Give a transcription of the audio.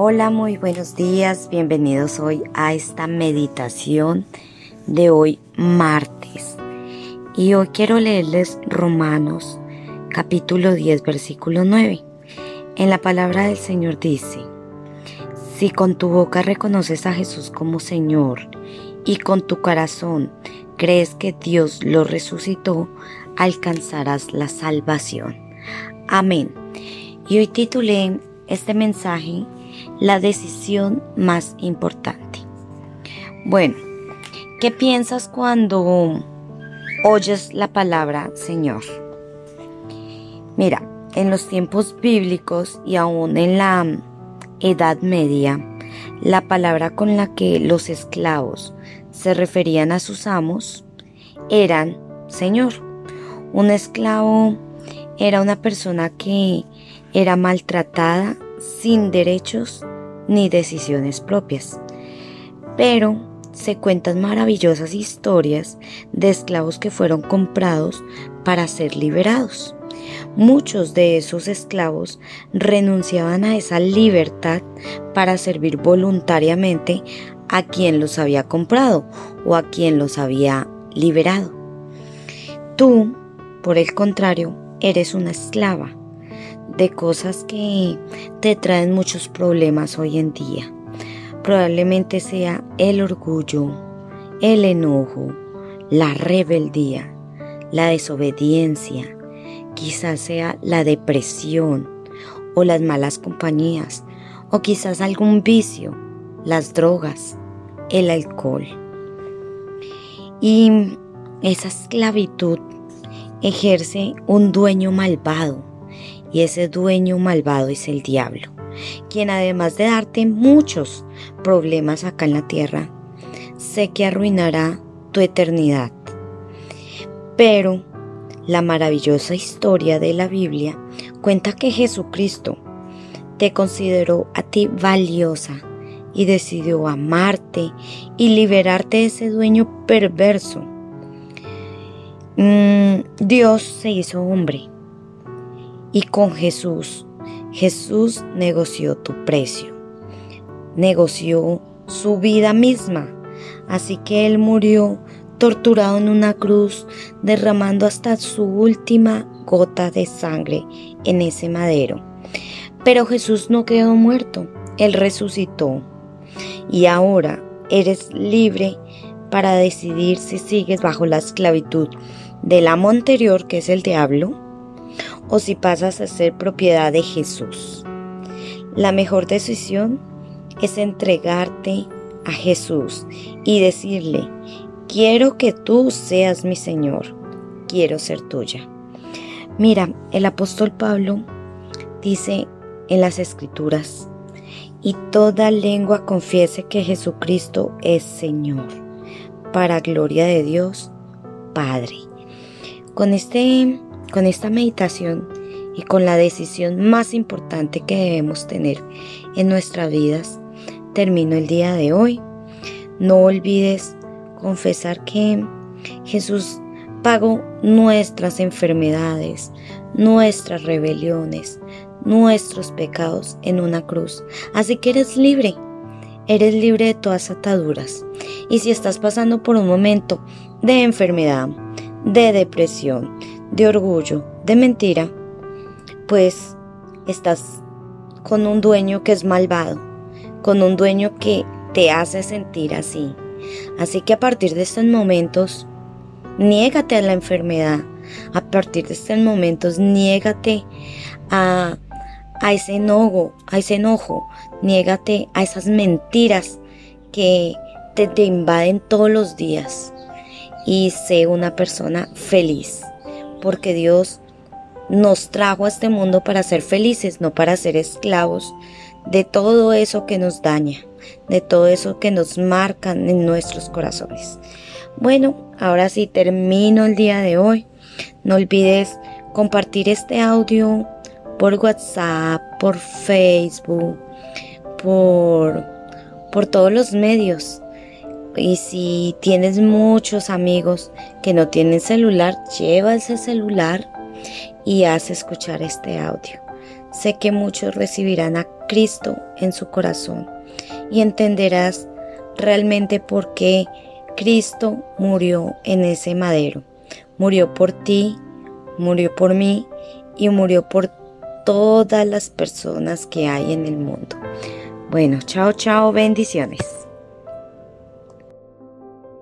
Hola, muy buenos días, bienvenidos hoy a esta meditación de hoy martes. Y hoy quiero leerles Romanos capítulo 10 versículo 9. En la palabra del Señor dice, si con tu boca reconoces a Jesús como Señor y con tu corazón crees que Dios lo resucitó, alcanzarás la salvación. Amén. Y hoy titulé este mensaje La decisión más importante. Bueno, ¿qué piensas cuando oyes la palabra Señor? Mira, en los tiempos bíblicos y aún en la Edad Media, la palabra con la que los esclavos se referían a sus amos eran Señor. Un esclavo era una persona que era maltratada sin derechos ni decisiones propias. Pero se cuentan maravillosas historias de esclavos que fueron comprados para ser liberados. Muchos de esos esclavos renunciaban a esa libertad para servir voluntariamente a quien los había comprado o a quien los había liberado. Tú, por el contrario, eres una esclava de cosas que te traen muchos problemas hoy en día. Probablemente sea el orgullo, el enojo, la rebeldía, la desobediencia, quizás sea la depresión o las malas compañías o quizás algún vicio, las drogas, el alcohol. Y esa esclavitud ejerce un dueño malvado y ese dueño malvado es el diablo, quien además de darte muchos problemas acá en la tierra, sé que arruinará tu eternidad. Pero la maravillosa historia de la Biblia cuenta que Jesucristo te consideró a ti valiosa y decidió amarte y liberarte de ese dueño perverso. Mm, Dios se hizo hombre y con Jesús, Jesús negoció tu precio, negoció su vida misma. Así que Él murió torturado en una cruz, derramando hasta su última gota de sangre en ese madero. Pero Jesús no quedó muerto, Él resucitó. Y ahora eres libre para decidir si sigues bajo la esclavitud del amo anterior, que es el diablo, o si pasas a ser propiedad de Jesús. La mejor decisión es entregarte a Jesús y decirle, quiero que tú seas mi Señor, quiero ser tuya. Mira, el apóstol Pablo dice en las escrituras, y toda lengua confiese que Jesucristo es Señor, para gloria de Dios Padre. Con este con esta meditación y con la decisión más importante que debemos tener en nuestras vidas, termino el día de hoy. No olvides confesar que Jesús pagó nuestras enfermedades, nuestras rebeliones, nuestros pecados en una cruz. Así que eres libre, eres libre de todas ataduras. Y si estás pasando por un momento de enfermedad, de depresión, de orgullo, de mentira, pues estás con un dueño que es malvado, con un dueño que te hace sentir así. Así que a partir de estos momentos, niégate a la enfermedad. A partir de estos momentos, niégate a, a ese enojo, a ese enojo. Niégate a esas mentiras que te, te invaden todos los días. Y sé una persona feliz porque Dios nos trajo a este mundo para ser felices, no para ser esclavos de todo eso que nos daña, de todo eso que nos marca en nuestros corazones. Bueno, ahora sí termino el día de hoy. No olvides compartir este audio por WhatsApp, por Facebook, por, por todos los medios. Y si tienes muchos amigos que no tienen celular, lleva ese celular y haz escuchar este audio. sé que muchos recibirán a Cristo en su corazón y entenderás realmente por qué Cristo murió en ese madero. Murió por ti, murió por mí y murió por todas las personas que hay en el mundo. Bueno, chao, chao, bendiciones.